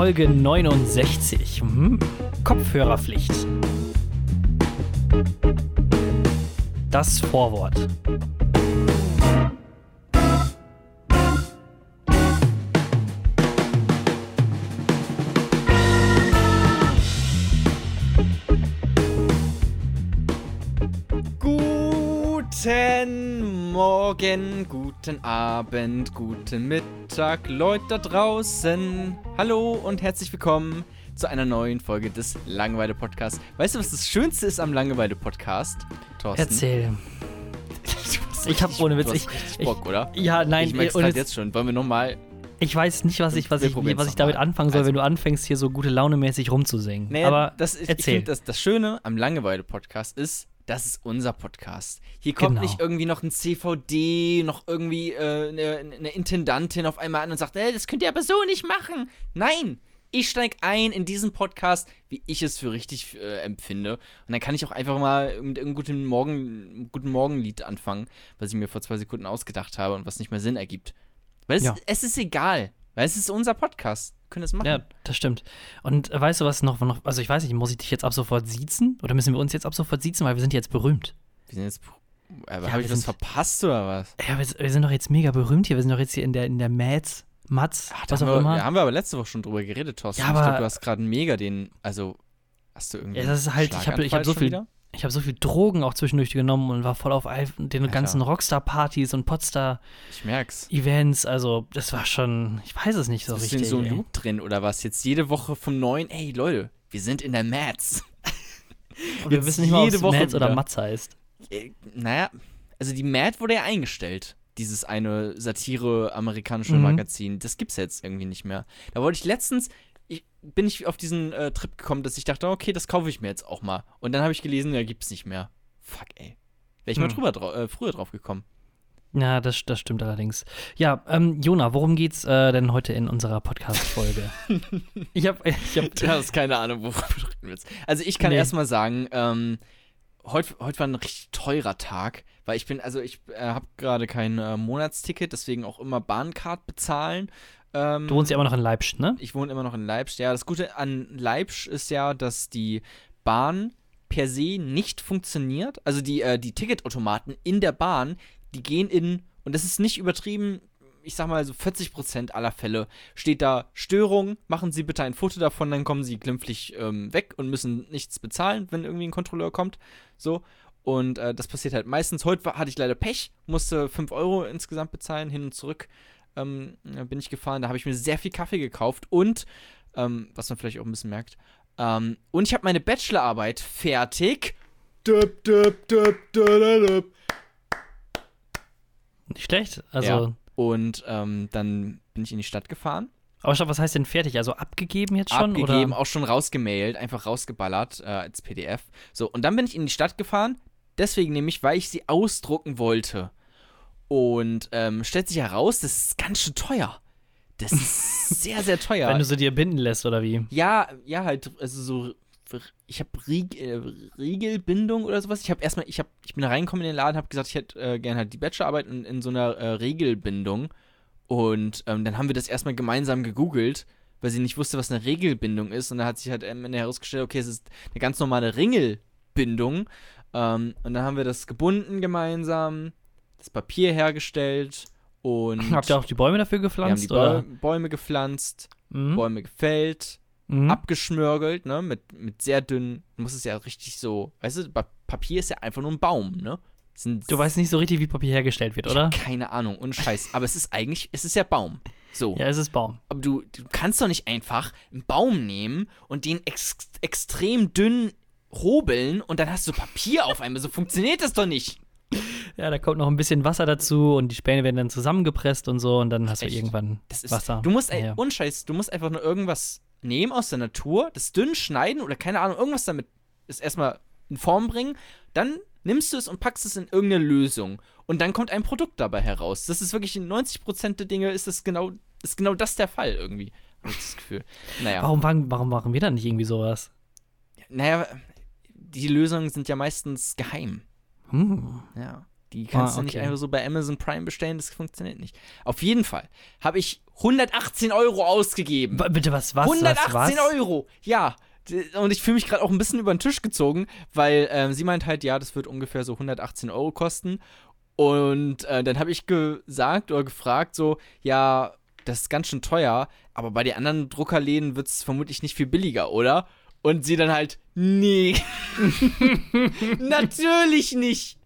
Folge 69. Hm. Kopfhörerpflicht. Das Vorwort. Guten Morgen, guten Abend, guten Mittag, Leute da draußen. Hallo und herzlich willkommen zu einer neuen Folge des Langeweile Podcasts. Weißt du, was das Schönste ist am Langeweile Podcast? Thorsten? Erzähl. ich hab ohne Witz, ich, ich, Bock, oder? ja, nein, ich merk's Witz, jetzt schon. Wollen wir nochmal. ich weiß nicht, was ich, was ich, was ich noch damit anfangen soll, Also- wenn du anfängst, hier so gute Laune mäßig rumzusingen. Nee, Aber das, ist- ich erzähl. finde, das, das Schöne am Langeweile Podcast ist, das ist unser Podcast. Hier kommt Genau. nicht irgendwie noch ein CVD, noch irgendwie äh, eine, eine Intendantin auf einmal an und sagt, äh, das könnt ihr aber so nicht machen. Nein, ich steige ein in diesen Podcast, wie ich es für richtig äh, empfinde. Und dann kann ich auch einfach mal mit irgendeinem guten, Morgen, guten Morgenlied anfangen, was ich mir vor zwei Sekunden ausgedacht habe und was nicht mehr Sinn ergibt. Weil es, Ja. es ist egal, weil es ist unser Podcast. Wir können das machen. Ja, das stimmt. Und äh, weißt du, was noch, noch, also ich weiß nicht, muss ich dich jetzt ab sofort siezen? Oder müssen wir uns jetzt ab sofort siezen, weil wir sind jetzt berühmt? Wir sind jetzt. Aber Ja, habe ich wir was sind- verpasst oder was? Ja, wir, wir sind doch jetzt mega berühmt hier. Wir sind doch jetzt hier in der, in der Mats, Mats, Ach, da was haben auch wir, immer. Da haben wir aber letzte Woche schon drüber geredet, Thorsten. Ja, ich aber- glaube, du hast gerade mega den. Also, hast du irgendwie. Ja, das ist halt- ich hab- ich hab so viel- wieder? Ich habe so viel Drogen auch zwischendurch genommen und war voll auf den Alter. ganzen Rockstar-Partys und Podstar-Events. Ich merk's. Also, das war schon, ich weiß es nicht so Bist du richtig. in so ey. Loop drin oder was? Jetzt jede Woche vom neuen. Ey, Leute, wir sind in der Mats. Und wir wissen nicht mal, ob Mats oder. Mats heißt. Äh, naja, also die Mad wurde ja eingestellt. Dieses eine Satire-amerikanische Mhm. Magazin. Das gibt's jetzt irgendwie nicht mehr. Da wollte ich letztens. Bin ich auf diesen äh, Trip gekommen, dass ich dachte, okay, das kaufe ich mir jetzt auch mal. Und dann habe ich gelesen, ja, gibt's nicht mehr. Fuck, ey. Wäre ich mal Hm. drüber drau äh, früher drauf gekommen. Ja, das, das stimmt allerdings. Ja, ähm, Jona, worum geht's äh, denn heute in unserer Podcast-Folge? ich habe ich hab, Du hast keine Ahnung, worüber du reden willst. Also ich kann Nee. erstmal sagen, ähm, heute, heute war ein richtig teurer Tag, weil ich bin, also ich äh, habe gerade kein äh, Monatsticket, deswegen auch immer Bahncard bezahlen. Ähm, du wohnst ja immer noch in Leipzig, ne? Ich wohne immer noch in Leipzig. Ja, das Gute an Leipzig ist ja, dass die Bahn per se nicht funktioniert. Also die, äh, die Ticketautomaten in der Bahn, die gehen in, und das ist nicht übertrieben, ich sag mal so 40% aller Fälle steht da Störung, machen Sie bitte ein Foto davon, dann kommen Sie glimpflich ähm, weg und müssen nichts bezahlen, wenn irgendwie ein Kontrolleur kommt. So. Und äh, das passiert halt meistens. Heute hatte ich leider Pech, musste 5 Euro insgesamt bezahlen, hin und zurück ähm, bin ich gefahren. Da habe ich mir sehr viel Kaffee gekauft und, ähm, was man vielleicht auch ein bisschen merkt, ähm, und ich habe meine Bachelorarbeit fertig. Düpp, düpp, düpp, düpp. Nicht schlecht. Also, Ja. Und ähm, dann bin ich in die Stadt gefahren, aber stopp, was heißt denn fertig? Also abgegeben jetzt schon? abgegeben, oder? auch schon rausgemailt, einfach rausgeballert äh, als PDF. So, und dann bin ich in die Stadt gefahren, deswegen nämlich, weil ich sie ausdrucken wollte. Und ähm, stellt sich heraus, das ist ganz schön teuer. Das ist sehr, sehr teuer. Wenn du sie dir binden lässt, oder wie? Ja, ja, halt, also so, ich habe Rieg, äh, Riegelbindung oder sowas. Ich habe erstmal, ich, hab, ich bin da reingekommen in den Laden, habe gesagt, ich hätte äh, gerne halt die Bachelorarbeit in, in so einer äh, Regelbindung. Und ähm, dann haben wir das erstmal gemeinsam gegoogelt, weil sie nicht wusste, was eine Regelbindung ist. Und dann hat sich halt am Ende herausgestellt, okay, es ist eine ganz normale Ringelbindung. Ähm, und dann haben wir das gebunden gemeinsam, das Papier hergestellt und Habt ihr auch die Bäume dafür wir haben gepflanzt? die oder? Bäu- Bäume gepflanzt, Mhm. Bäume gefällt Mhm. abgeschmörgelt, ne, mit, mit sehr dünnen, du musst es ja richtig so, weißt du, Pa- Papier ist ja einfach nur ein Baum, ne? Du weißt nicht so richtig, wie Papier hergestellt wird, oder? keine Ahnung, und Scheiß, aber es ist eigentlich, es ist ja Baum. So. Ja, es ist Baum. Aber du, du kannst doch nicht einfach einen Baum nehmen und den ex extrem dünn hobeln und dann hast du Papier auf einmal. So funktioniert das doch nicht. Ja, da kommt noch ein bisschen Wasser dazu und die Späne werden dann zusammengepresst und so und dann hast Echt? du irgendwann Das ist, Wasser. Du musst, ey, Ja, unscheiß, du musst einfach nur irgendwas nehmen aus der Natur, das dünn schneiden oder keine Ahnung, irgendwas damit ist erstmal in Form bringen, dann nimmst du es und packst es in irgendeine Lösung und dann kommt ein Produkt dabei heraus. Das ist wirklich in 90% der Dinge ist das genau, ist genau das der Fall irgendwie. Hab ich das Gefühl. Naja. Warum, warum, warum machen wir dann nicht irgendwie sowas? Naja, die Lösungen sind ja meistens geheim. Hm. Ja. Die kannst Ah, du nicht okay. einfach so bei Amazon Prime bestellen, das funktioniert nicht. Auf jeden Fall habe ich 118 Euro ausgegeben. Bitte, was, was, 118 was, was? Euro! Ja. Und ich fühle mich gerade auch ein bisschen über den Tisch gezogen, weil ähm, sie meint halt, ja, das wird ungefähr so 118 Euro kosten. Und äh, dann habe ich gesagt oder gefragt, so, ja, das ist ganz schön teuer, aber bei den anderen Druckerläden wird es vermutlich nicht viel billiger, oder? Und sie dann halt, nee. Natürlich nicht.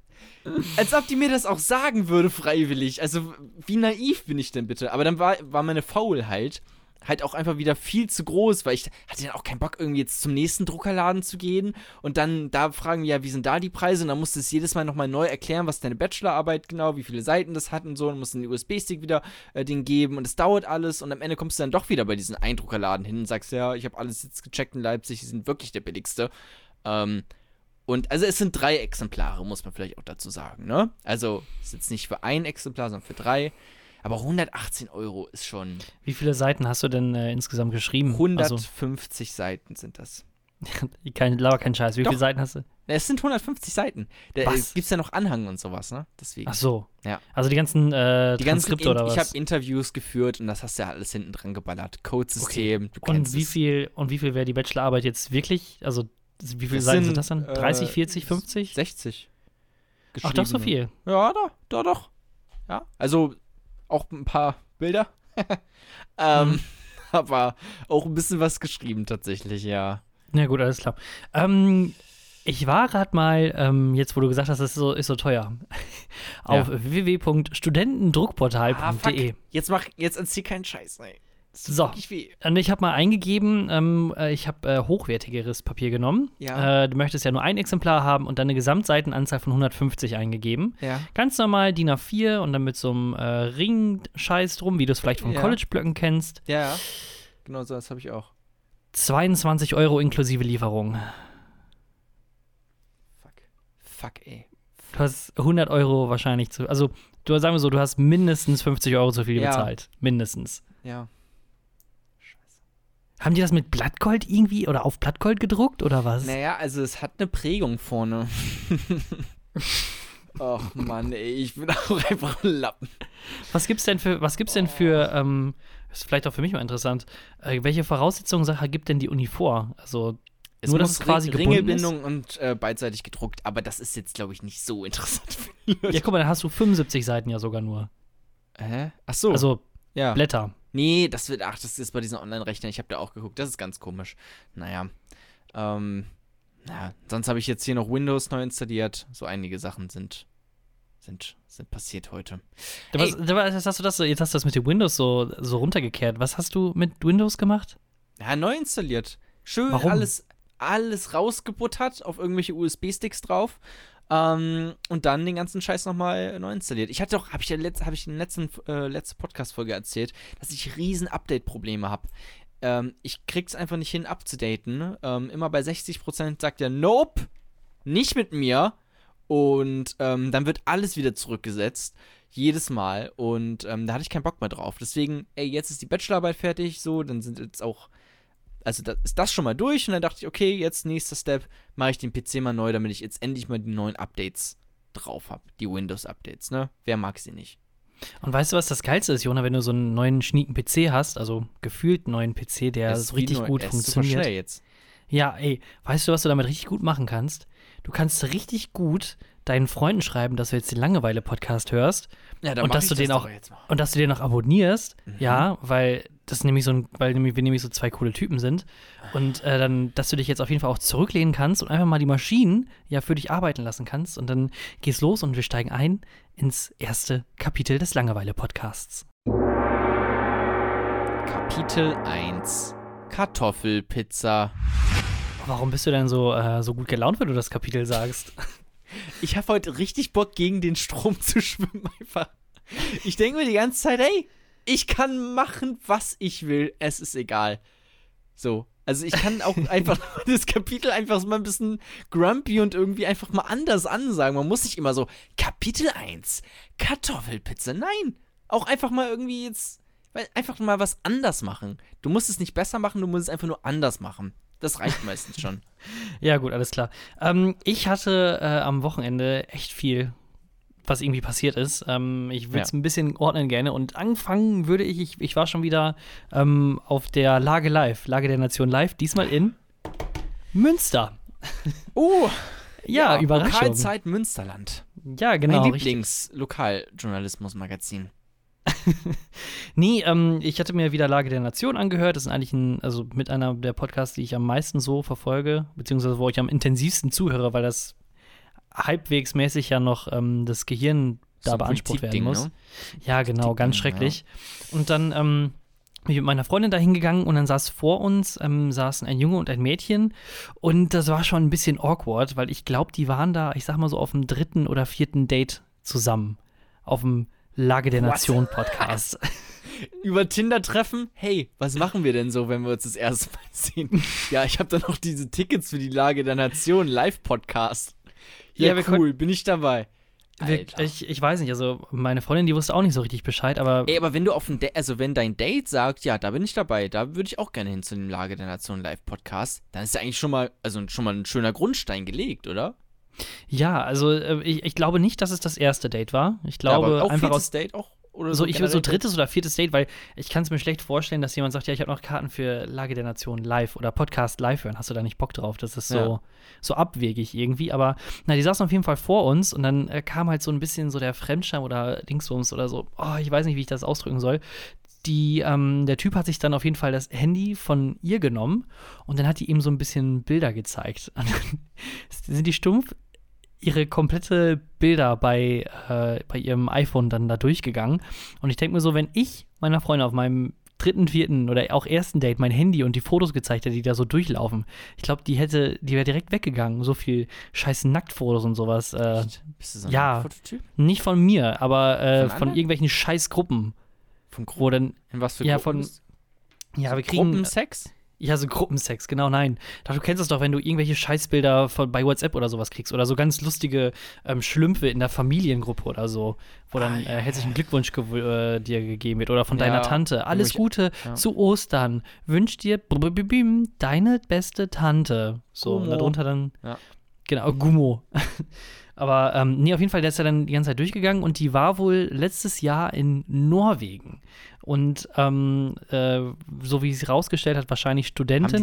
Als ob die mir das auch sagen würde, freiwillig. Also, wie naiv bin ich denn bitte? Aber dann war, war meine Faulheit halt auch einfach wieder viel zu groß, weil ich hatte dann auch keinen Bock, irgendwie jetzt zum nächsten Druckerladen zu gehen und dann da fragen wir ja, wie sind da die Preise? Und dann musst du es jedes Mal nochmal neu erklären, was deine Bachelorarbeit genau, wie viele Seiten das hat und so. Und musst den USB-Stick wieder äh, den geben und es dauert alles. Und am Ende kommst du dann doch wieder bei diesen Eindruckerladen hin und sagst, ja, ich habe alles jetzt gecheckt in Leipzig, die sind wirklich der billigste. Ähm, und also es sind drei Exemplare, muss man vielleicht auch dazu sagen, ne? Also es ist jetzt nicht für ein Exemplar, sondern für drei. Aber 118 Euro ist schon. Wie viele Seiten hast du denn äh, insgesamt geschrieben? 150 Seiten sind das. Also, kein, lauer kein Scheiß. Wie Doch. viele Seiten hast du? Es sind 150 Seiten. Da Was? gibt es ja noch Anhang und sowas, ne? Deswegen. Ach so. Ja. Also die ganzen äh, Die ganzen Transkripte In oder ich was? habe Interviews geführt und das hast du ja alles hinten dran geballert. Codesystem, du und wie viel und wie viel wäre die Bachelorarbeit jetzt wirklich? Also wie viele Seiten sind, das dann? äh, 30, 40, 50? 60. Ach, doch so viel. Ja, doch, doch, doch. Ja, also auch ein paar Bilder. ähm, Mhm. Aber auch ein bisschen was geschrieben tatsächlich, ja. Na gut, alles klar. Ähm, ich war gerade mal, ähm, jetzt wo du gesagt hast, das ist so, ist so teuer, auf www.studentendruckportal.de. Jetzt mach, jetzt erzähl keinen Scheiß, ey. So. Und ich habe mal eingegeben, ähm, äh, ich habe äh, hochwertigeres Papier genommen. Ja. Äh, du möchtest ja nur ein Exemplar haben und dann eine Gesamtseitenanzahl von 150 eingegeben. Ja. Ganz normal DIN A4 und dann mit so einem äh, Ring-Scheiß drum, wie du es vielleicht von Ja. College-Blöcken kennst. Ja, ja. Genau so, das habe ich auch. 22 Euro inklusive Lieferung. Fuck. Fuck, ey. Du hast 100 Euro wahrscheinlich zu. Also, du sagen wir so, du hast mindestens 50 Euro zu viel bezahlt. Mindestens. Ja. Haben die das mit Blattgold irgendwie oder auf Blattgold gedruckt oder was? Naja, also es hat eine Prägung vorne. Och Mann, ey, ich bin auch einfach ein Lappen. Was gibt's denn für, was gibt's denn für, ähm, ist vielleicht auch für mich mal interessant, äh, welche Voraussetzungen Sache gibt denn die Uni vor? Also, Es Nur, dass es quasi Ring- Ringelbindung und äh, beidseitig gedruckt, aber das ist jetzt, glaube ich, nicht so interessant für die Leute. ja, guck mal, dann hast du 75 Seiten ja sogar nur. Hä? Ach so. Also, ja. Blätter. Nee, das wird, ach, das ist bei diesen Online-Rechnern, ich habe da auch geguckt, das ist ganz komisch. Naja. Ähm, na, sonst habe ich jetzt hier noch Windows neu installiert. So einige Sachen sind, sind, sind passiert heute. Was, was hast du das, so- jetzt hast du das mit dem Windows so, so runtergekehrt. Was hast du mit Windows gemacht? Ja, neu installiert. Schön Warum? alles, alles rausgebuttert, auf irgendwelche USB-Sticks drauf. Ähm, und dann den ganzen Scheiß nochmal neu installiert. Ich hatte doch, habe ich ja letzt, hab ich in der letzten äh, letzte Podcast-Folge erzählt, dass ich riesen Update-Probleme habe. Ähm, ich krieg's einfach nicht hin, abzudaten. Ähm, immer bei 60% sagt er, nope, nicht mit mir. Und ähm, dann wird alles wieder zurückgesetzt. Jedes Mal. Und ähm, da hatte ich keinen Bock mehr drauf. Deswegen, ey, jetzt ist die Bachelorarbeit fertig, so, dann sind jetzt auch. Also da ist das schon mal durch und dann dachte ich, okay, jetzt nächster Step, mache ich den PC mal neu, damit ich jetzt endlich mal die neuen Updates drauf habe. Die Windows-Updates, ne? Wer mag sie nicht? Und weißt du, was das Geilste ist, Jona, wenn du so einen neuen schnieken PC hast, also gefühlt neuen PC, der so richtig neu- gut er ist super funktioniert. schnell jetzt. Ja, ey, weißt du, was du damit richtig gut machen kannst? Du kannst richtig gut deinen Freunden schreiben, dass du jetzt den Langeweile-Podcast hörst Ja, Und mach dass du den doch auch- und dass du den noch abonnierst, Mhm. ja, weil das nämlich so ein, weil nämlich, wir nämlich so zwei coole Typen sind und äh, dann, dass du dich jetzt auf jeden Fall auch zurücklehnen kannst und einfach mal die Maschinen ja für dich arbeiten lassen kannst und dann geht's los und wir steigen ein ins erste Kapitel des Langeweile-Podcasts. Kapitel 1 Kartoffelpizza. Warum bist du denn so, äh, so gut gelaunt, wenn du das Kapitel sagst? Ich habe heute richtig Bock, gegen den Strom zu schwimmen, einfach. Ich denke mir die ganze Zeit, ey, ich kann machen, was ich will. Es ist egal. So. Also ich kann auch einfach das Kapitel einfach mal ein bisschen grumpy und irgendwie einfach mal anders ansagen. Man muss nicht immer so, Kapitel 1, Kartoffelpizza. Nein. Auch einfach mal irgendwie jetzt, einfach mal was anders machen. Du musst es nicht besser machen, du musst es einfach nur anders machen. Das reicht meistens schon. Ja, gut, alles klar. Ähm, ich hatte äh, am Wochenende echt viel was irgendwie passiert ist. Ähm, ich würde es Ja. ein bisschen ordnen gerne. Und anfangen würde ich, ich, ich war schon wieder ähm, auf der Lage Live, Lage der Nation Live, diesmal in Münster. Oh, Ja, Überraschung. Lokalzeit Münsterland. Ja, genau. mein. Lieblings-Lokaljournalismus-Magazin. Nee, ähm, ich hatte mir wieder Lage der Nation angehört. Das ist eigentlich ein, also mit einer der Podcasts, die ich am meisten so verfolge, beziehungsweise wo ich am intensivsten zuhöre, weil das halbwegs mäßig ja noch ähm, das Gehirn da So beansprucht werden muss. ne? Ja, genau, ganz schrecklich. Und dann ähm, bin ich mit meiner Freundin da hingegangen und dann saß vor uns, ähm, saßen ein Junge und ein Mädchen und das war schon ein bisschen awkward, weil ich glaube, die waren da, ich sag mal so, auf dem dritten oder vierten Date zusammen. Auf dem Lage der What? Nation Podcast. Über Tinder treffen? Hey, was machen wir denn so, wenn wir uns das erste Mal sehen? ja, ich habe da noch diese Tickets für die Lage der Nation Live-Podcast. Ja, Ja, wir cool, bin ich dabei. Wir, ich, ich weiß nicht, also meine Freundin, die wusste auch nicht so richtig Bescheid, aber Ey, aber wenn du auf ein Date, also wenn dein Date sagt, ja, da bin ich dabei, da würde ich auch gerne hin zu dem Lage der Nation Live-Podcast, dann ist ja eigentlich schon mal, also schon mal ein schöner Grundstein gelegt, oder? Ja, also äh, ich, ich glaube nicht, dass es das erste Date war. Ich Ja, glaube aber auch einfach viertes aus Date auch? Oder so, ich will so drittes oder viertes Date, weil ich kann es mir schlecht vorstellen, dass jemand sagt, ja, ich habe noch Karten für Lage der Nation live oder Podcast live hören. Hast du da nicht Bock drauf? Das ist so, Ja. so abwegig irgendwie. Aber na, die saßen auf jeden Fall vor uns und dann äh, kam halt so ein bisschen so der Fremdscham oder Dingsbums oder so. Oh, ich weiß nicht, wie ich das ausdrücken soll. Die, ähm, der Typ hat sich dann auf jeden Fall das Handy von ihr genommen und dann hat die ihm so ein bisschen Bilder gezeigt. Sind die stumpf ihre komplette Bilder bei, äh, bei ihrem iPhone dann da durchgegangen. Und ich denke mir so, wenn ich meiner Freundin auf meinem dritten, vierten oder auch ersten Date mein Handy und die Fotos gezeigt hätte, die da so durchlaufen, ich glaube, die hätte, die wäre direkt weggegangen. So viel scheiß Nacktfotos und sowas. Äh? Bist du so ein ja. Fototyp? nicht von mir, aber äh, Von von, irgendwelchen scheiß Gruppen. Von Gruppen? Wo dann, In was für ja, Gruppen? von- ja, So wir kriegen. Gruppensex? Ja, so Gruppensex, genau, nein. Du kennst es doch, wenn du irgendwelche Scheißbilder von, bei WhatsApp oder sowas kriegst oder so ganz lustige ähm, Schlümpfe in der Familiengruppe oder so, wo dann Ah, äh, herzlichen Glückwunsch gew äh, dir gegeben wird oder von Ja, deiner Tante. Alles irgendwelche- Gute ja. zu Ostern. Wünsch dir deine beste Tante. So, und Gummo. darunter dann, Ja. genau, Gummo. Aber ähm, nee, auf jeden Fall, der ist ja dann die ganze Zeit durchgegangen und die war wohl letztes Jahr in Norwegen. Und ähm, äh, so wie sie rausgestellt hat, wahrscheinlich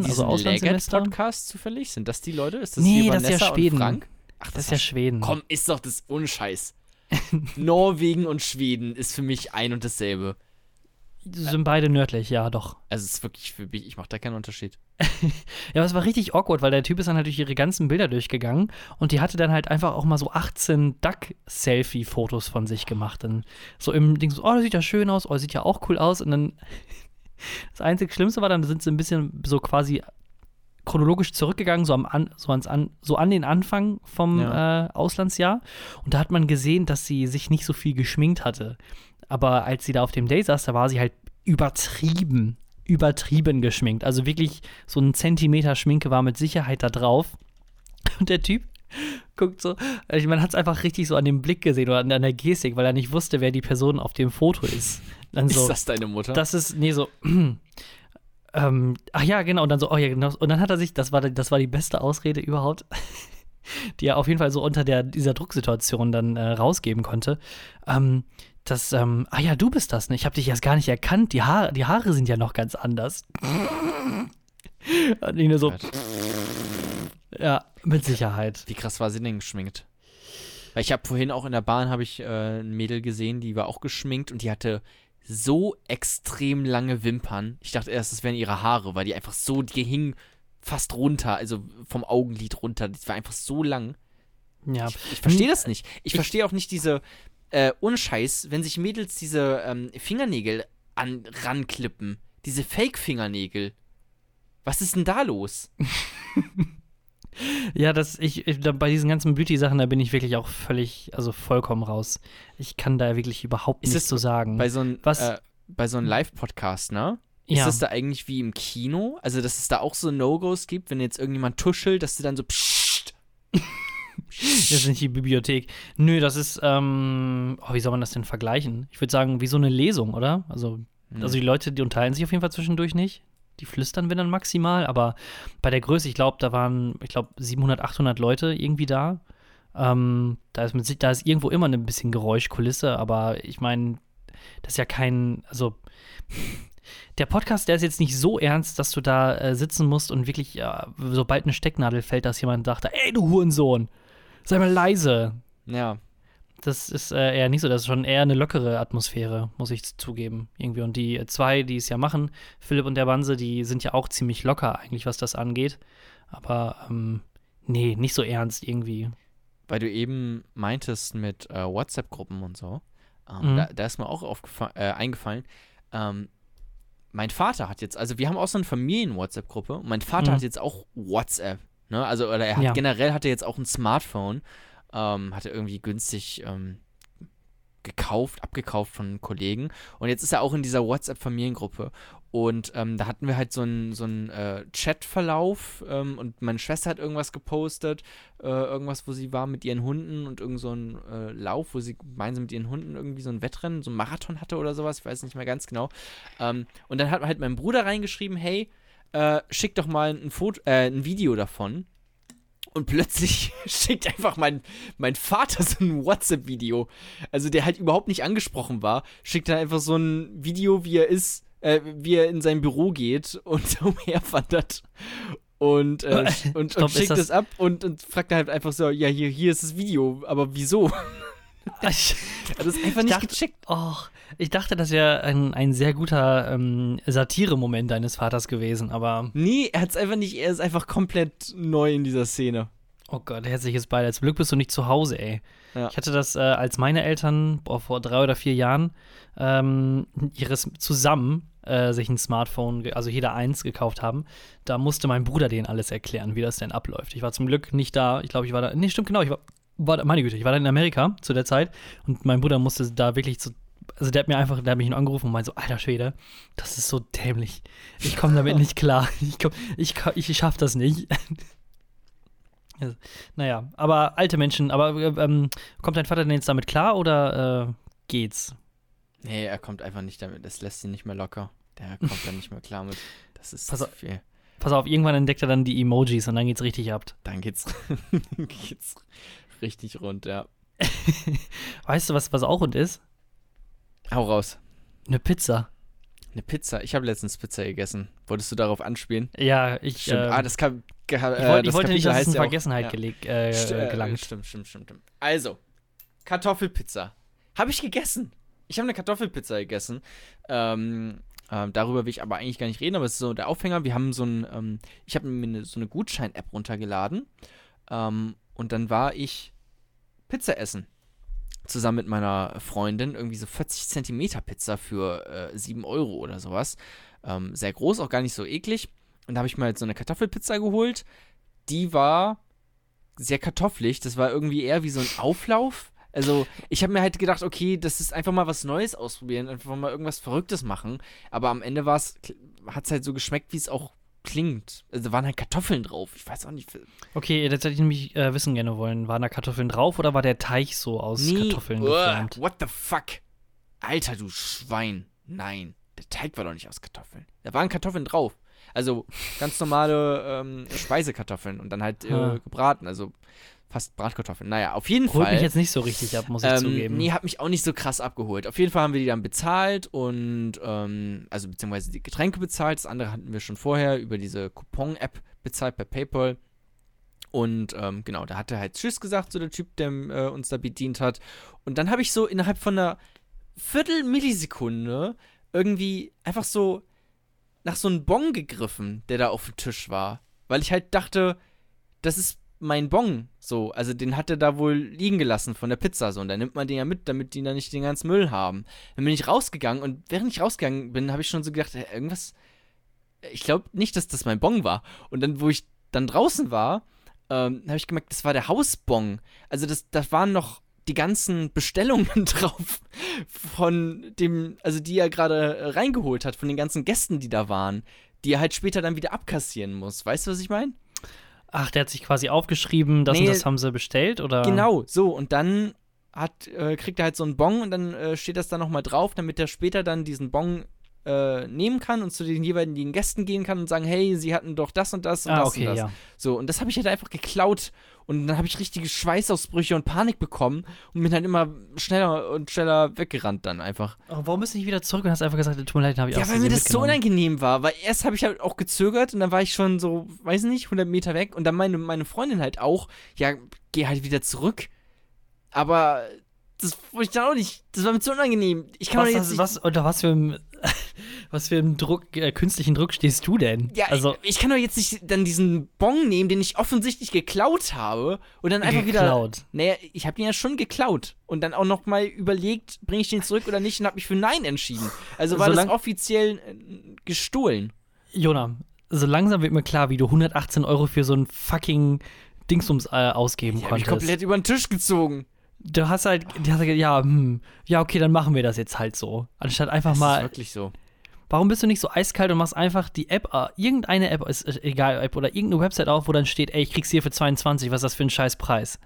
die also Auslandssemester. Podcast zufällig? Sind das die Leute? Ist das Nee, das ist ja Schweden. Frank? Ach, Das ist ja Schweden. Komm, ist doch das Unscheiß. Norwegen und Schweden ist für mich ein und dasselbe. Sind beide nördlich, ja, doch. Also es ist wirklich für mich, ich mache da keinen Unterschied. Ja, aber es war richtig awkward, weil der Typ ist dann natürlich ihre ganzen Bilder durchgegangen und die hatte dann halt einfach auch mal so 18 Duck-Selfie-Fotos von sich gemacht. Dann so im Ding so, oh, das sieht ja schön aus, oh, das sieht ja auch cool aus. Und dann das einzig Schlimmste war dann, da sind sie ein bisschen so quasi chronologisch zurückgegangen, so, am an, so, ans an, so an den Anfang vom Ja. äh, Auslandsjahr. Und da hat man gesehen, dass sie sich nicht so viel geschminkt hatte. Aber als sie da auf dem Date saß, da war sie halt übertrieben, übertrieben geschminkt. Also wirklich so ein Zentimeter Schminke war mit Sicherheit da drauf. Und der Typ guckt so, also man hat es einfach richtig so an dem Blick gesehen oder an, an der Gestik, weil er nicht wusste, wer die Person auf dem Foto ist. Dann so, ist das deine Mutter? das ist, nee, so, ähm, ach ja, genau, und dann so, oh ja, genau, und dann hat er sich, das war, das war die beste Ausrede überhaupt, die er auf jeden Fall so unter der, dieser Drucksituation dann äh, rausgeben konnte, ähm, dass, ähm, ah ja, du bist das, ne? Ich habe dich erst gar nicht erkannt, die Haare, die Haare sind ja noch ganz anders. und ich nur so, ja, mit Sicherheit. Wie krass war sie denn geschminkt? Weil ich habe vorhin auch in der Bahn habe ich äh, ein Mädel gesehen, die war auch geschminkt und die hatte so extrem lange Wimpern. Ich dachte erst, das wären ihre Haare, weil die einfach so, die hingen fast runter, also vom Augenlid runter. Das war einfach so lang. Ja, Ich, ich verstehe das nicht. Ich, ich- verstehe auch nicht diese äh, Unscheiß, wenn sich Mädels diese ähm, Fingernägel an, ranklippen. Diese Fake-Fingernägel. Was ist denn da los? Ja, das, ich, ich da, bei diesen ganzen Beauty-Sachen, da bin ich wirklich auch völlig, also vollkommen raus. Ich kann da wirklich überhaupt Ist nichts zu sagen. Bei so einem äh, bei so einem Live-Podcast, ne? Ist ja. das da eigentlich wie im Kino? Also, dass es da auch so No-Gos gibt, wenn jetzt irgendjemand tuschelt, dass du dann so pssst. Das ist nicht die Bibliothek. Nö, das ist, ähm, oh, wie soll man das denn vergleichen? Ich würde sagen, wie so eine Lesung, oder? Also, Hm. also die Leute, die unterhalten sich auf jeden Fall zwischendurch nicht. Die flüstern wir dann maximal, aber bei der Größe, ich glaube, da waren, ich glaube, 700, 800 Leute irgendwie da. Ähm, da, ist mit, da ist irgendwo immer ein bisschen Geräuschkulisse, aber ich meine, das ist ja kein, also der Podcast, der ist jetzt nicht so ernst, dass du da äh, sitzen musst und wirklich, äh, sobald eine Stecknadel fällt, dass jemand dachte, ey, du Hurensohn, sei mal leise. Ja. Das ist äh, eher nicht so, das ist schon eher eine lockere Atmosphäre, muss ich zugeben. Irgendwie. Und die zwei, die es ja machen, Philipp und der Banse, die sind ja auch ziemlich locker eigentlich, was das angeht. Aber ähm, nee, nicht so ernst irgendwie. Weil du eben meintest mit äh, WhatsApp-Gruppen und so, ähm, Mhm. da, da ist mir auch äh, eingefallen, ähm, mein Vater hat jetzt, also wir haben auch so eine Familien-WhatsApp-Gruppe und mein Vater Mhm. hat jetzt auch WhatsApp. Ne? Also, oder er hat Ja. generell hat er jetzt auch ein Smartphone, ähm, hat er irgendwie günstig ähm, gekauft, abgekauft von Kollegen. Und jetzt ist er auch in dieser WhatsApp-Familiengruppe. Und ähm, da hatten wir halt so einen so einen, äh, Chatverlauf ähm, und meine Schwester hat irgendwas gepostet, äh, irgendwas, wo sie war mit ihren Hunden und irgend so ein äh, Lauf, wo sie gemeinsam mit ihren Hunden irgendwie so ein Wettrennen, so ein Marathon hatte oder sowas, ich weiß nicht mehr ganz genau. Ähm, und dann hat halt mein Bruder reingeschrieben, hey, äh, schick doch mal ein Foto, äh, ein Video davon. Und plötzlich schickt einfach mein, mein Vater so ein WhatsApp-Video. Also der halt überhaupt nicht angesprochen war, schickt dann einfach so ein Video, wie er ist, äh, wie er in sein Büro geht und umherwandert. Und, äh, sch- und, Stopp, und ist schickt das- es ab und, und fragt dann halt einfach so, ja, hier, hier ist das Video, aber wieso? Ich, Er hat es einfach nicht dachte- gecheckt. och, ich dachte, das wäre ein, ein sehr guter ähm, Satire-Moment deines Vaters gewesen, aber Nee, er hat es einfach nicht, er ist einfach komplett neu in dieser Szene. oh Gott, herzliches Beileid. Zum Glück bist du nicht zu Hause, ey. Ja. Ich hatte das, äh, als meine Eltern boah, vor drei oder vier Jahren ähm, ihres zusammen äh, sich ein Smartphone, also jeder eins gekauft haben, da musste mein Bruder denen alles erklären, wie das denn abläuft. Ich war zum Glück nicht da. Ich glaube, ich war da. Nee, stimmt genau. Ich war, war meine Güte, ich war da in Amerika zu der Zeit und mein Bruder musste da wirklich zu. Also der hat mir einfach, der hat mich nur angerufen und meinte so, alter Schwede, das ist so dämlich. Ich komme damit nicht klar. Ich, komm, ich, ich schaff das nicht. Also, naja, aber alte Menschen, aber äh, ähm, kommt dein Vater denn jetzt damit klar oder äh, geht's? Nee, er kommt einfach nicht damit, das lässt ihn nicht mehr locker. Der kommt dann nicht mehr klar mit. Das ist Pass auf. viel. Pass auf, irgendwann entdeckt er dann die Emojis und dann geht's richtig ab. Dann geht's, geht's richtig rund, ja. Weißt du, was, was auch und ist? Hau raus. Eine Pizza. Eine Pizza. Ich habe letztens Pizza gegessen. Wolltest du darauf anspielen? Ja, ich, Stimmt. ähm, ah, das kann. ich, wollt, ich wollte nicht, dass es in Vergessenheit ja. geleg, äh, St- äh, äh, gelangt. Stimmt, stimmt, stimmt, stimmt. Also, Kartoffelpizza. Habe ich gegessen. Ich habe eine Kartoffelpizza gegessen. Ähm, ähm, darüber will ich aber eigentlich gar nicht reden, aber es ist so der Aufhänger. Wir haben so ein, ähm, ich habe mir eine, so eine Gutschein-App runtergeladen. Ähm, und dann war ich Pizza essen. Zusammen mit meiner Freundin. Irgendwie so 40 Zentimeter Pizza für äh, 7 Euro oder sowas. Ähm, sehr groß, auch gar nicht so eklig. Und da habe ich mir halt so eine Kartoffelpizza geholt. Die war sehr kartoffelig. Das war irgendwie eher wie so ein Auflauf. Also, ich habe mir halt gedacht, okay, das ist einfach mal was Neues ausprobieren, einfach mal irgendwas Verrücktes machen. Aber am Ende hat es halt so geschmeckt, wie es auch klingt. Also, da waren halt Kartoffeln drauf. Ich weiß auch nicht. Okay, das hätte ich nämlich äh, wissen gerne wollen. Waren da Kartoffeln drauf oder war der Teig so aus Nee, Kartoffeln uah, geformt? What the fuck? Alter, du Schwein. Nein, der Teig war doch nicht aus Kartoffeln. Da waren Kartoffeln drauf. Also ganz normale ähm, Speisekartoffeln und dann halt äh, gebraten. Also fast Bratkartoffeln. Naja, auf jeden Holt Fall. mich jetzt nicht so richtig ab, muss ich Ähm, zugeben. nee, hat mich auch nicht so krass abgeholt. Auf jeden Fall haben wir die dann bezahlt und, ähm, also beziehungsweise die Getränke bezahlt. Das andere hatten wir schon vorher über diese Coupon-App bezahlt per PayPal. Und ähm, genau, da hat er halt Tschüss gesagt, so der Typ, der äh, uns da bedient hat. Und dann habe ich so innerhalb von einer Viertel-Millisekunde irgendwie einfach so nach so einem Bon gegriffen, der da auf dem Tisch war. Weil ich halt dachte, das ist mein Bon, so. Also den hat er da wohl liegen gelassen von der Pizza, so. Und dann nimmt man den ja mit, damit die da nicht den ganzen Müll haben. Dann bin ich rausgegangen und während ich rausgegangen bin, habe ich schon so gedacht, äh, irgendwas. Ich glaube nicht, dass das mein Bon war. Und dann, wo ich dann draußen war, ähm, habe ich gemerkt, das war der Hausbon. Also das, da waren noch die ganzen Bestellungen drauf von dem, also die er gerade äh, reingeholt hat, von den ganzen Gästen, die da waren, die er halt später dann wieder abkassieren muss. Weißt du, was ich meine? Ach, der hat sich quasi aufgeschrieben, das Nee. und das haben sie bestellt, oder? Genau, so. Und dann hat, äh, kriegt er halt so einen Bon und dann äh, steht das da nochmal drauf, damit er später dann diesen Bon äh, nehmen kann und zu den jeweiligen Gästen gehen kann und sagen, hey, sie hatten doch das und das und Ah, das okay, und das. ja. So, und das habe ich halt einfach geklaut. Und dann habe ich richtige Schweißausbrüche und Panik bekommen und bin halt immer schneller und schneller weggerannt dann einfach. Oh, warum bist du nicht wieder zurück und hast einfach gesagt, tut mir leid, habe ich Ja, weil mir das so unangenehm war. Weil erst habe ich halt auch gezögert und dann war ich schon so, weiß nicht, 100 Meter weg. Und dann meine, meine Freundin halt auch, ja, geh halt wieder zurück. Aber das wollte ich dann auch nicht. Das war mir zu unangenehm. Ich kann Was, jetzt was, unter was für einem, was für einem Druck, äh, künstlichen Druck stehst du denn? ja, also, ich, ich kann doch jetzt nicht dann diesen Bon nehmen, den ich offensichtlich geklaut habe und dann einfach wieder. geklaut. Naja, ich habe den ja schon geklaut und dann auch noch mal überlegt, bringe ich den zurück oder nicht und habe mich für Nein entschieden. Also war das offiziell äh, gestohlen. Jona, so langsam wird mir klar, wie du 118 Euro für so ein fucking Dingsums äh, ausgeben Die habe ich konntest. komplett über den Tisch gezogen. Du hast halt, du hast halt, ja, hm, ja, okay, dann machen wir das jetzt halt so. Anstatt einfach Das ist mal, wirklich so. warum bist du nicht so eiskalt und machst einfach die App, äh, irgendeine App, ist egal, App oder irgendeine Website auf, wo dann steht, ey, ich krieg's hier für 22, was ist das für ein scheiß Preis?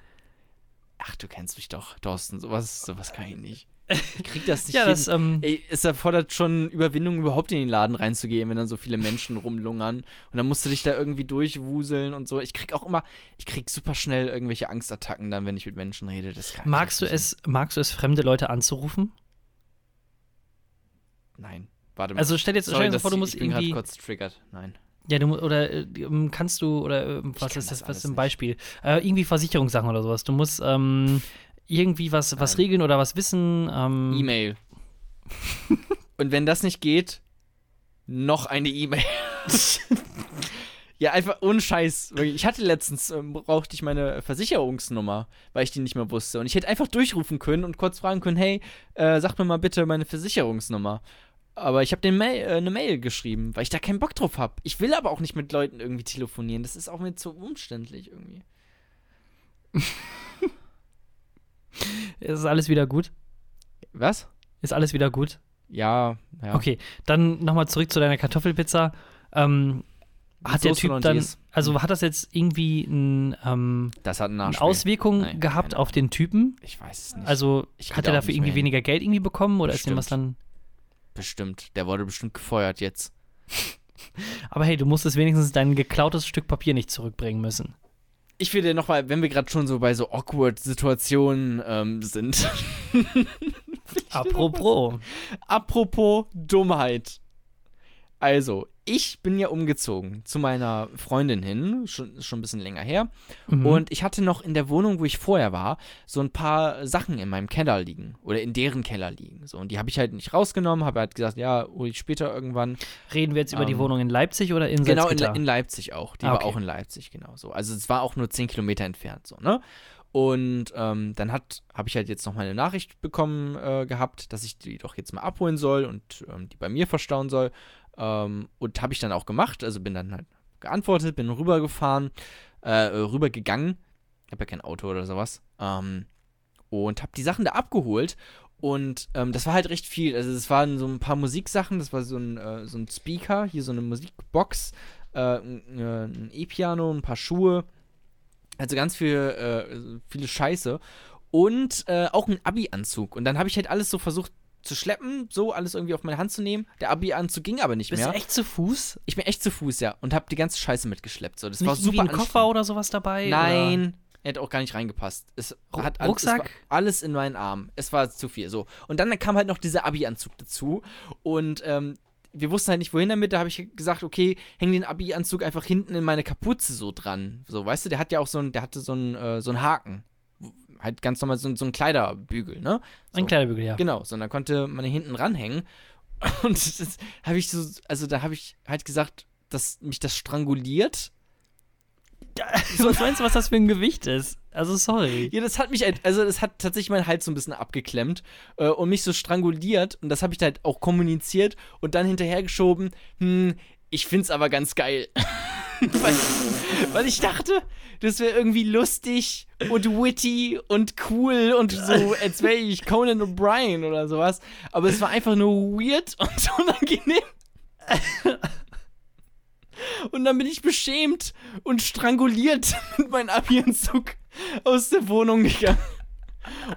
Ach, du kennst mich doch, Thorsten. Sowas, sowas kann ich nicht. Ich krieg das nicht Ja, das, ähm, Ey, es erfordert schon Überwindung, überhaupt in den Laden reinzugehen, wenn dann so viele Menschen rumlungern. Und dann musst du dich da irgendwie durchwuseln und so. Ich krieg auch immer, ich krieg super schnell irgendwelche Angstattacken dann, wenn ich mit Menschen rede. Magst du es, magst du es, fremde Leute anzurufen? Nein. Warte mal. Also stell dir jetzt Sorry, stell dir dass vor, du musst ich bin irgendwie, kurz triggert. Nein. ja, du oder äh, ähm, kannst du oder äh, was ist das das, was ist ein. Beispiel? Äh, irgendwie Versicherungssachen oder sowas. Du musst ähm, irgendwie was, was Nein. regeln oder was wissen. Ähm, E-Mail. und wenn das nicht geht, noch eine E-Mail. ja, einfach ohne Scheiß. Wirklich. Ich hatte letztens, ähm, brauchte ich meine Versicherungsnummer, weil ich die nicht mehr wusste. Und ich hätte einfach durchrufen können und kurz fragen können, hey, äh, sag mir mal bitte meine Versicherungsnummer. Aber ich habe den Mail, äh, eine Mail geschrieben, weil ich da keinen Bock drauf habe. Ich will aber auch nicht mit Leuten irgendwie telefonieren. Das ist auch mir zu umständlich irgendwie. Ist alles wieder gut? Was? Ist alles wieder gut? Ja, ja. Okay, dann nochmal zurück zu deiner Kartoffelpizza. Ähm, hat der Soße Typ und dann, Dies. also hat das jetzt irgendwie ein, ähm, Das hat eine. Auswirkung Nein, gehabt keine auf den Typen? Ich weiß es nicht. Also Ich hat er dafür irgendwie hin. weniger Geld irgendwie bekommen oder ist dem was Bestimmt. dann? Bestimmt. Der wurde bestimmt gefeuert jetzt. Aber hey, du musstest wenigstens dein geklautes Stück Papier nicht zurückbringen müssen. Ich will dir nochmal, wenn wir gerade schon so bei so awkward Situationen ähm, sind. Apropos. Apropos Dummheit. Also, ich bin ja umgezogen zu meiner Freundin hin, schon, schon ein bisschen länger her. Mhm. Und ich hatte noch in der Wohnung, wo ich vorher war, so ein paar Sachen in meinem Keller liegen. Oder in deren Keller liegen. So, und die habe ich halt nicht rausgenommen, habe halt gesagt, ja, hol ich später irgendwann. Reden wir jetzt über die ähm, Wohnung in Leipzig oder in Genau, in? Le- in Leipzig auch. Die Ah, war okay. auch in Leipzig, genau so. Also es war auch nur 10 Kilometer entfernt, so, ne? Und ähm, dann hat habe ich halt jetzt noch mal eine Nachricht bekommen äh, gehabt, dass ich die doch jetzt mal abholen soll und ähm, die bei mir verstauen soll. Ähm, und habe ich dann auch gemacht. Also bin dann halt geantwortet, bin rübergefahren, äh, rübergegangen. Ich habe ja kein Auto oder sowas. Ähm, und habe die Sachen da abgeholt. Und ähm, das war halt recht viel. Also es waren so ein paar Musiksachen, das war so ein, äh, so ein Speaker, hier so eine Musikbox, äh, ein, äh, ein E-Piano, ein paar Schuhe. Also ganz viel, äh, viele Scheiße. Und äh, auch ein Abi-Anzug. Und dann habe ich halt alles so versucht zu schleppen, so alles irgendwie auf meine Hand zu nehmen. Der Abi-Anzug ging aber nicht Bist mehr. du echt zu Fuß? Ich bin echt zu Fuß, ja. Und habe die ganze Scheiße mitgeschleppt. So. Das Nicht war super ein Koffer oder sowas dabei? Nein, er hätte auch gar nicht reingepasst. Es hat alles, es Rucksack? alles in meinen Arm. Es war zu viel. So. Und dann kam halt noch dieser Abi-Anzug dazu. Und ähm, wir wussten halt nicht, wohin damit. Da habe ich gesagt, okay, häng den Abi-Anzug einfach hinten in meine Kapuze so dran. So, weißt du, der hat ja auch so ein, der hatte so einen, äh, so einen Haken. Halt ganz normal so, ein- so ein Kleiderbügel, ne? So. Ein Kleiderbügel, ja. Genau, so, und dann konnte man hinten ranhängen. Und das habe ich so, also da habe ich halt gesagt, dass mich das stranguliert. Was meinst du, was das für ein Gewicht ist? Also sorry. Ja, das hat mich, halt- also das hat tatsächlich meinen Hals so ein bisschen abgeklemmt äh, und mich so stranguliert. Und das habe ich halt auch kommuniziert und dann hinterhergeschoben, hm, ich find's aber ganz geil. Weil, weil ich dachte, das wäre irgendwie lustig und witty und cool und so, als wäre ich Conan O'Brien oder sowas. Aber es war einfach nur weird und unangenehm. Und dann bin ich beschämt und stranguliert mit meinem Abi-Anzug aus der Wohnung gegangen.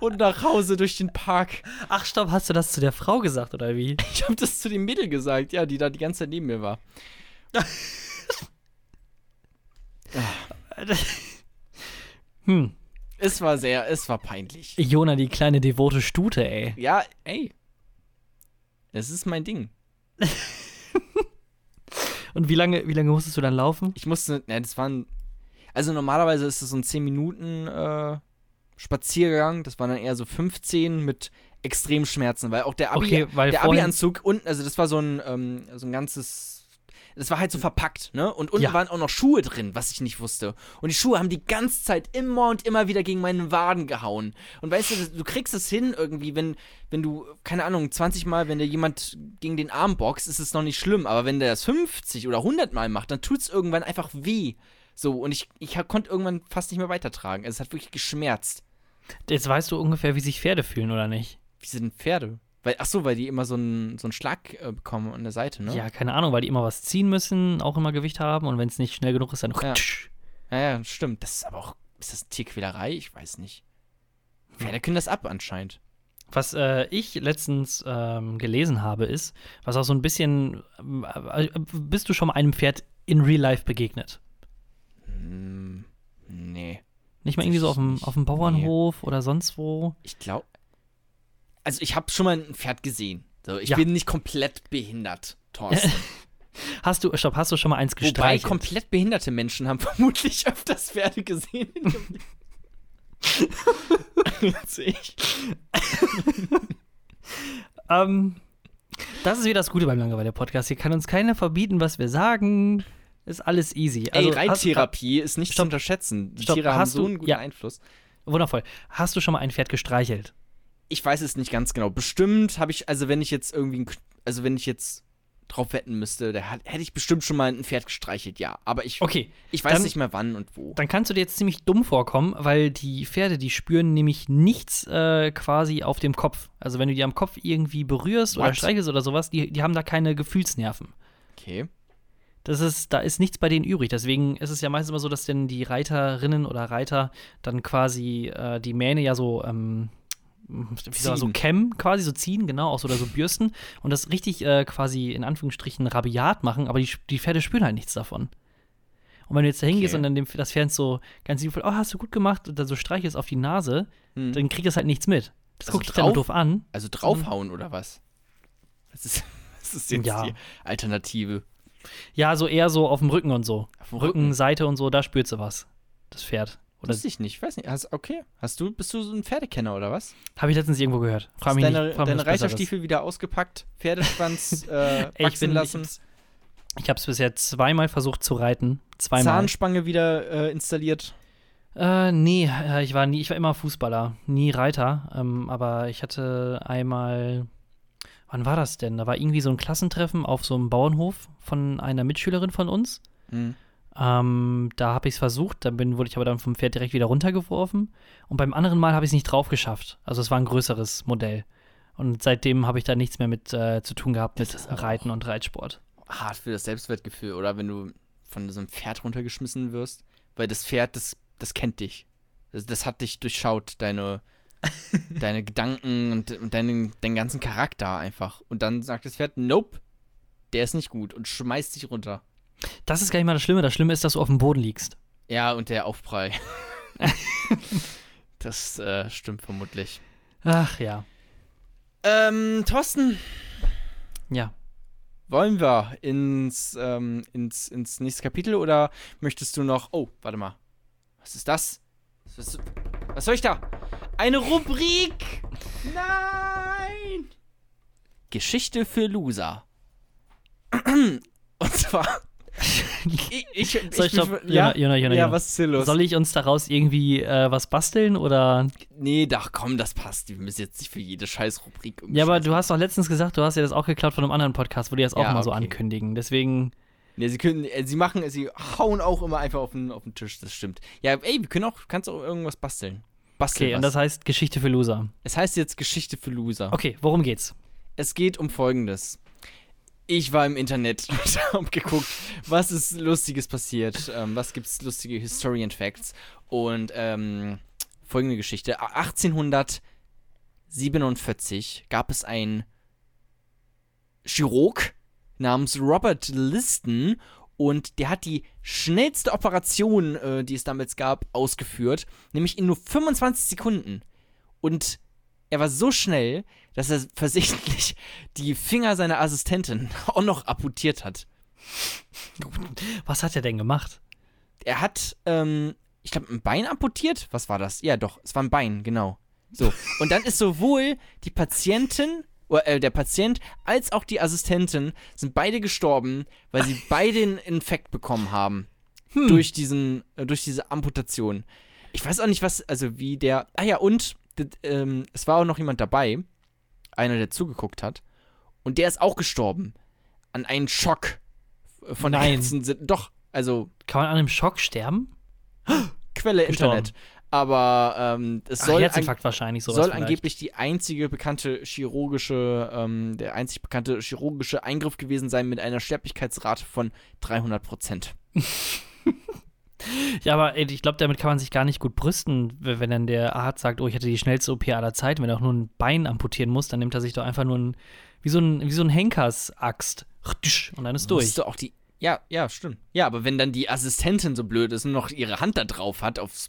und nach Hause durch den Park. Ach, stopp, hast du das zu der Frau gesagt, oder wie? Ich habe das zu dem Mädel gesagt, ja, die da die ganze Zeit neben mir war. hm. Es war sehr, es war peinlich. Jona, die kleine devote Stute, ey. Ja, ey. Es ist mein Ding. Und wie lange, wie lange musstest du dann laufen? Ich musste, ne, das waren, also normalerweise ist es so ein 10 Minuten äh, Spaziergang, das waren dann eher so 15 mit extremen Schmerzen, weil auch der Abi, Okay, der Abi-Anzug unten, also das war so ein, ähm, so ein ganzes, das war halt so verpackt, ne? Und unten Ja. waren auch noch Schuhe drin, was ich nicht wusste. Und die Schuhe haben die ganze Zeit immer und immer wieder gegen meinen Waden gehauen. Und weißt du, du kriegst es hin irgendwie, wenn, wenn du, keine Ahnung, 20 Mal, wenn dir jemand gegen den Arm boxt, ist es noch nicht schlimm. Aber wenn der das 50 oder 100 Mal macht, dann tut es irgendwann einfach weh. So, und ich, ich konnte irgendwann fast nicht mehr weitertragen. Also es hat wirklich geschmerzt. Jetzt weißt du ungefähr, wie sich Pferde fühlen, oder nicht? Wie sind Pferde? Weil, ach so, weil die immer so einen, so einen Schlag äh, bekommen an der Seite, ne? Ja, keine Ahnung, weil die immer was ziehen müssen, auch immer Gewicht haben und wenn es nicht schnell genug ist, dann. Ja. Ja, ja, stimmt. Das ist aber auch. Ist das Tierquälerei? Ich weiß nicht. Pferde können das ab anscheinend. Was äh, ich letztens ähm, gelesen habe, ist, was auch so ein bisschen. Äh, äh, bist du schon mal einem Pferd in Real Life begegnet? Hm, nee. Nicht mal irgendwie so auf dem, auf dem Bauernhof oder sonst wo? Ich glaube. Also, ich habe schon mal ein Pferd gesehen. So, ich Ja. bin nicht komplett behindert, Thorsten. Hast du, stopp, hast du schon mal eins Wobei gestreichelt? komplett behinderte Menschen haben vermutlich öfters Pferde gesehen. ich. Ähm, das ist wieder das Gute beim Langeweile-Podcast. Hier kann uns keiner verbieten, was wir sagen. Ist alles easy. Also, Ey, Reittherapie ist nicht zu Stopp. unterschätzen. Die Stopp, Tiere haben hast so du- einen guten ja. Einfluss. Wundervoll. Hast du schon mal ein Pferd gestreichelt? Ich weiß es nicht ganz genau. Bestimmt habe ich, also wenn ich jetzt irgendwie, also wenn ich jetzt drauf wetten müsste, da hätte ich bestimmt schon mal ein Pferd gestreichelt, ja. Aber ich, Okay, ich weiß dann- nicht mehr wann und wo. dann kannst du dir jetzt ziemlich dumm vorkommen, weil die Pferde, die spüren nämlich nichts äh, quasi auf dem Kopf. Also wenn du die am Kopf irgendwie berührst oder What? streichelst oder sowas, die, die haben da keine Gefühlsnerven. Okay. Das ist, da ist nichts bei denen übrig. Deswegen ist es ja meistens immer so, dass denn die Reiterinnen oder Reiter dann quasi äh, die Mähne ja so, ähm, so Ziehen. kämmen, quasi so ziehen, genau, auch so oder so bürsten und das richtig äh, quasi in Anführungsstrichen rabiat machen, aber die, die Pferde spüren halt nichts davon. Und wenn du jetzt da hingehst Okay. und dann dem, das Pferd so ganz liebevoll, oh, hast du gut gemacht, und dann so streichelst auf die Nase, Hm. dann kriegt es halt nichts mit. Das Also guckt dich dann doof an. Also draufhauen oder was? Was ist, was ist jetzt Ja. die Alternative? Ja, so eher so auf dem Rücken und so. Auf dem Rücken, Seite und so, da spürt sie was. Das Pferd. Oder Wusste ich nicht, weiß nicht. Hast, okay. Hast du, bist du so ein Pferdekenner oder was? habe ich letztens irgendwo gehört. Frag Hast mich deine nicht. Frag deine. Reiterstiefel wieder ausgepackt, Pferdeschwanz äh, Ey, ich wachsen bin, ich lassen, ich hab's bisher zweimal versucht zu reiten. Zweimal. Zahnspange wieder äh, installiert. Äh, nee, äh, ich war nie, ich war immer Fußballer, nie Reiter. Ähm, aber ich hatte einmal, wann war das denn? Da war irgendwie so ein Klassentreffen auf so einem Bauernhof von einer Mitschülerin von uns. Hm. Ähm, da habe ich es versucht, dann bin, wurde ich aber dann vom Pferd direkt wieder runtergeworfen. Und beim anderen Mal habe ich es nicht drauf geschafft. Also es war ein größeres Modell. Und seitdem habe ich da nichts mehr mit äh, zu tun gehabt mit Reiten und Reitsport. hart für das Selbstwertgefühl, oder? Wenn du von so einem Pferd runtergeschmissen wirst. Weil das Pferd, das, das kennt dich. Das, das hat dich durchschaut, deine, deine Gedanken und, und deinen, deinen ganzen Charakter einfach. Und dann sagt das Pferd, nope, der ist nicht gut und schmeißt dich runter. Das ist gar nicht mal das Schlimme. Das Schlimme ist, dass du auf dem Boden liegst. Ja, und der Aufprall. das äh, stimmt vermutlich. Ach ja. Ähm, Thorsten, Ja. wollen wir ins, ähm, ins, ins nächste Kapitel oder möchtest du noch. Oh, warte mal. Was ist das? Was, was soll ich da? Eine Rubrik! Nein! Geschichte für Loser. Und zwar. ich, ich, Soll ich bin- stopp? ja, Jona, Jona, Jona, ja, was ist hier los? Soll ich uns daraus irgendwie äh, was basteln oder? nee, doch, komm, das passt. Wir müssen jetzt nicht für jede scheiß Rubrik irgendwie Ja, aber du hast doch letztens gesagt, du hast ja das auch geklaut von einem anderen Podcast, wo die das auch Ja, so okay. ankündigen. Deswegen, Ja, sie können, äh, sie machen, sie hauen auch immer einfach auf den, auf den Tisch, das stimmt. Ja, ey, wir können auch, kannst auch irgendwas basteln. Basteln okay, und was. das heißt Geschichte für Loser. es heißt jetzt Geschichte für Loser. Okay, worum geht's? Es geht um Folgendes. Ich war im Internet und hab geguckt, was ist Lustiges passiert, ähm, was gibt's lustige Historian Facts und ähm, folgende Geschichte. 1847 gab es einen Chirurg namens Robert Liston und der hat die schnellste Operation, äh, die es damals gab, ausgeführt, nämlich in nur 25 Sekunden. Und er war so schnell, dass er versehentlich die Finger seiner Assistentin auch noch amputiert hat. Was hat er denn gemacht? Er hat, ähm, ich glaube, ein Bein amputiert. Was war das? Ja, doch, es war ein Bein, genau. So. Und dann ist sowohl die Patientin, oder, äh, der Patient, als auch die Assistentin sind beide gestorben, weil sie beide einen Infekt bekommen haben. Hm. Durch diesen, äh, durch diese Amputation. Ich weiß auch nicht, was, also wie der. Ah ja, und ähm, es war auch noch jemand dabei, einer, der zugeguckt hat. Und der ist auch gestorben. An einen Schock von der Nein. ganzen. Sin- Doch, also Kann man an einem Schock sterben? Quelle Gestorben. Internet. Aber ähm, es Ach, soll, an, Herzinfarkt wahrscheinlich soll vielleicht. angeblich die einzige bekannte chirurgische, ähm, der einzig bekannte chirurgische Eingriff gewesen sein mit einer Sterblichkeitsrate von 300 Prozent. Ja, aber ey, ich glaube, damit kann man sich gar nicht gut brüsten, wenn dann der Arzt sagt, oh, ich hatte die schnellste OP aller Zeiten. Wenn er auch nur ein Bein amputieren muss, dann nimmt er sich doch einfach nur ein, wie so ein, wie so ein Henkersaxt und dann ist durch. Musst du auch die. Ja, ja, stimmt. Ja, aber wenn dann die Assistentin so blöd ist und noch ihre Hand da drauf hat aufs